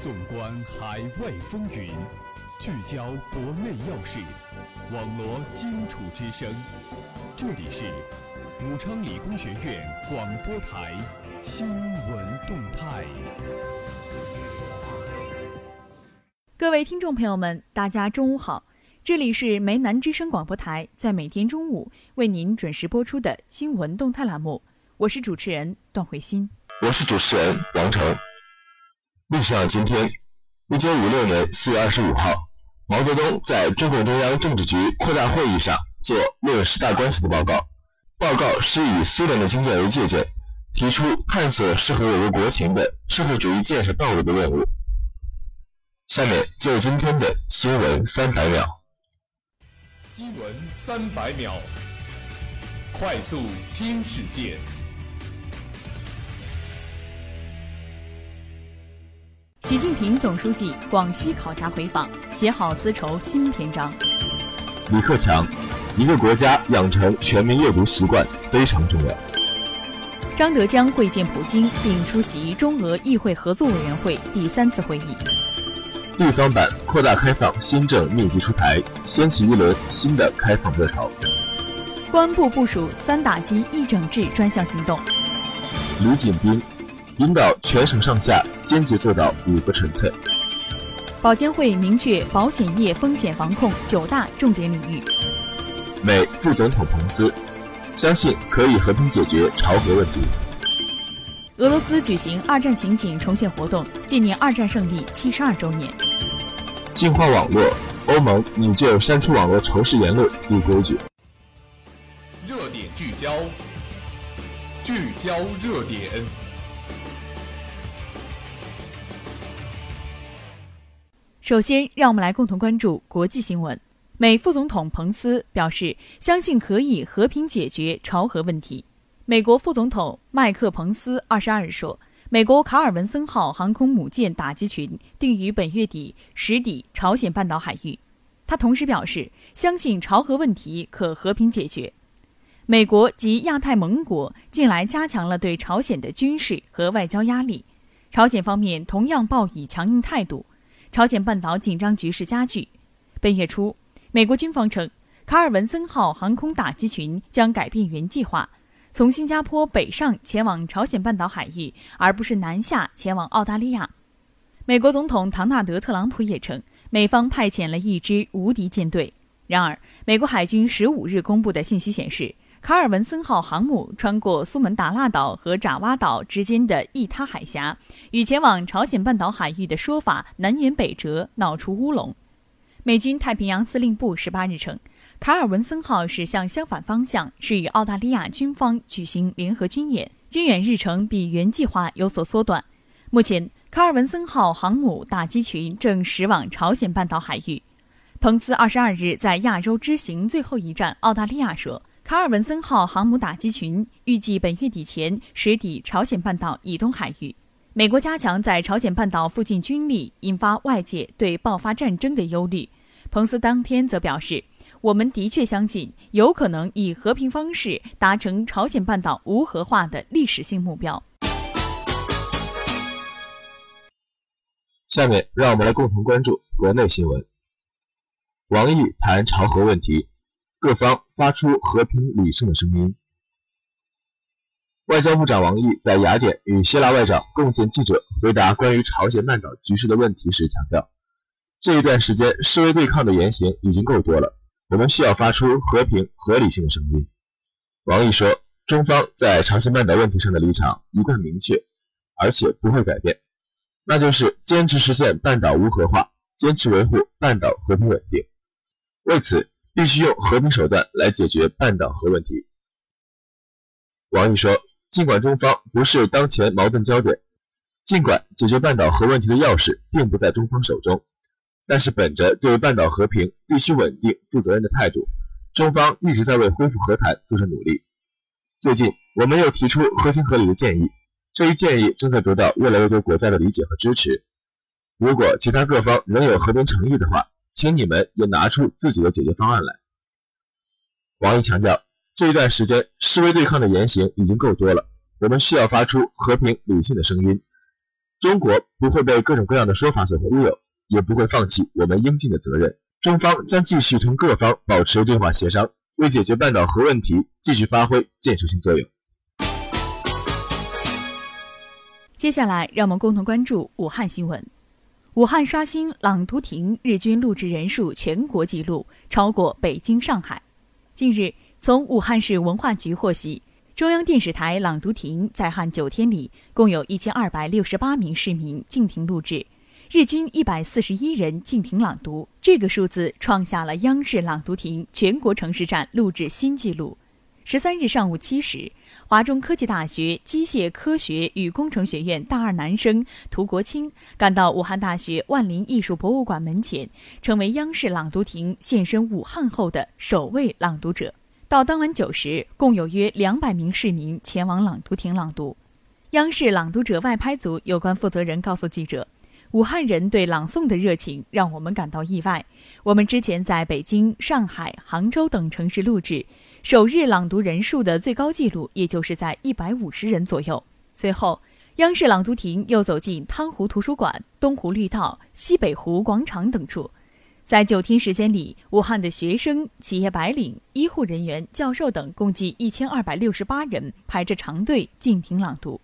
纵观海外风云，聚焦国内要事，网罗荆楚之声。这里是武昌理工学院广播台新闻动态。各位听众朋友们，大家中午好，这里是梅南之声广播台，在每天中午为您准时播出的新闻动态栏目，我是主持人段慧欣，我是主持人王成。历史上今天，一九五六年四月二十五号，毛泽东在中共中央政治局扩大会议上做论十大关系的报告。报告是以苏联的经验为借鉴，提出探索适合我国国情的社会主义建设道路的任务。下面就今天的新闻三百秒。新闻三百秒，快速听世界。习近平总书记广西考察回访，写好丝绸新篇章。李克强，一个国家养成全民阅读习惯非常重要。张德江会见普京，并出席中俄议会合作委员会第三次会议。地方版扩大开放新政密集出台，掀起一轮新的开放热潮。公安部部署三打击一整治专项行动。李锦斌。引导全省上下坚决做到五个纯粹。保监会明确保险业风险防控九大重点领域。美副总统彭斯相信可以和平解决朝核问题。俄罗斯举行二战情景重现活动，纪念二战胜利七十二周年。净化网络，欧盟拟就删除网络仇视言论立规矩。热点聚焦，聚焦热点。首先，让我们来共同关注国际新闻。美副总统彭斯表示，相信可以和平解决朝核问题。美国副总统麦克彭斯二十二日说，美国卡尔文森号航空母舰打击群定于本月底驶抵朝鲜半岛海域。他同时表示，相信朝核问题可和平解决。美国及亚太盟国近来加强了对朝鲜的军事和外交压力，朝鲜方面同样抱以强硬态度。朝鲜半岛紧张局势加剧。本月初，美国军方称，卡尔文森号航空打击群将改变原计划，从新加坡北上前往朝鲜半岛海域，而不是南下前往澳大利亚。美国总统唐纳德·特朗普也称，美方派遣了一支无敌舰队。然而，美国海军十五日公布的信息显示。卡尔文森号航母穿过苏门答腊岛和爪哇岛之间的伊他海峡，与前往朝鲜半岛海域的说法南辕北辙，闹出乌龙。美军太平洋司令部十八日称，卡尔文森号驶向相反方向，是与澳大利亚军方举行联合军演，军演日程比原计划有所缩短。目前，卡尔文森号航母打击群正驶往朝鲜半岛海域。彭斯二十二日在亚洲之行最后一站澳大利亚说。卡尔文森号航母打击群预计本月底前驶抵朝鲜半岛以东海域。美国加强在朝鲜半岛附近军力，引发外界对爆发战争的忧虑。彭斯当天则表示：“我们的确相信有可能以和平方式达成朝鲜半岛无核化的历史性目标。”下面让我们来共同关注国内新闻。王毅谈朝核问题。各方发出和平理性的声音。外交部长王毅在雅典与希腊外长共见记者回答关于朝鲜半岛局势的问题时强调，这一段时间示威对抗的言行已经够多了，我们需要发出和平合理性的声音。王毅说，中方在朝鲜半岛问题上的立场一贯明确，而且不会改变，那就是坚持实现半岛无核化，坚持维护半岛和平稳定。为此。必须用和平手段来解决半岛核问题。王毅说：“尽管中方不是当前矛盾焦点，尽管解决半岛核问题的钥匙并不在中方手中，但是本着对半岛和平必须稳定、负责任的态度，中方一直在为恢复和谈做着努力。最近，我们又提出合情合理的建议，这一建议正在得到越来越多国家的理解和支持。如果其他各方仍有和平诚意的话，”请你们也拿出自己的解决方案来。王毅强调，这一段时间示威对抗的言行已经够多了，我们需要发出和平理性的声音，中国不会被各种各样的说法所忽悠，也不会放弃我们应尽的责任。中方将继续同各方保持对话协商，为解决半岛核问题继续发挥建设性作用。接下来，让我们共同关注武汉新闻。武汉刷新朗读亭日均录制人数全国纪录，超过北京、上海。近日，从武汉市文化局获悉，中央电视台朗读亭在汉九天里，共有一千二百六十八名市民进庭录制。日均一百四十一人进庭朗读，这个数字创下了央视朗读亭全国城市站录制新纪录。十三日上午七时，华中科技大学机械科学与工程学院大二男生涂国清赶到武汉大学万林艺术博物馆门前，成为央视朗读亭现身武汉后的首位朗读者。到当晚九时，共有约两百名市民前往朗读亭朗读。央视朗读者外拍组有关负责人告诉记者。武汉人对朗诵的热情让我们感到意外。我们之前在北京、上海、杭州等城市录制，首日朗读人数的最高纪录也就是在一百五十人左右。随后，央视朗读亭又走进汤湖图书馆、东湖绿道、西北湖广场等处，在九天时间里，武汉的学生、企业白领、医护人员、教授等共计一千二百六十八人排着长队进庭朗读。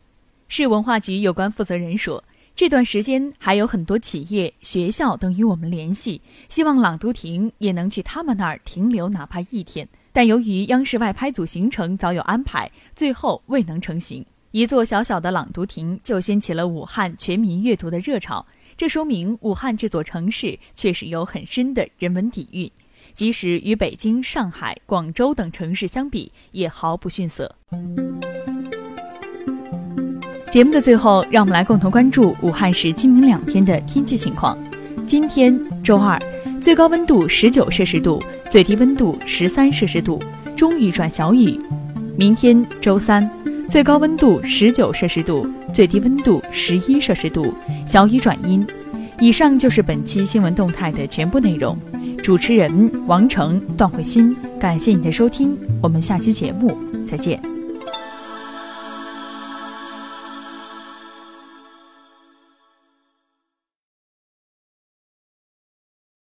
市文化局有关负责人说。这段时间还有很多企业、学校等与我们联系，希望朗读亭也能去他们那儿停留哪怕一天。但由于央视外拍组行程早有安排，最后未能成行。一座小小的朗读亭就掀起了武汉全民阅读的热潮，这说明武汉这座城市确实有很深的人文底蕴，即使与北京、上海、广州等城市相比，也毫不逊色。节目的最后，让我们来共同关注武汉市今明两天的天气情况。今天周二，最高温度十九摄氏度，最低温度十三摄氏度，中雨转小雨。明天周三，最高温度十九摄氏度，最低温度十一摄氏度，小雨转阴。以上就是本期新闻动态的全部内容。主持人王成、段慧欣，感谢你的收听，我们下期节目再见。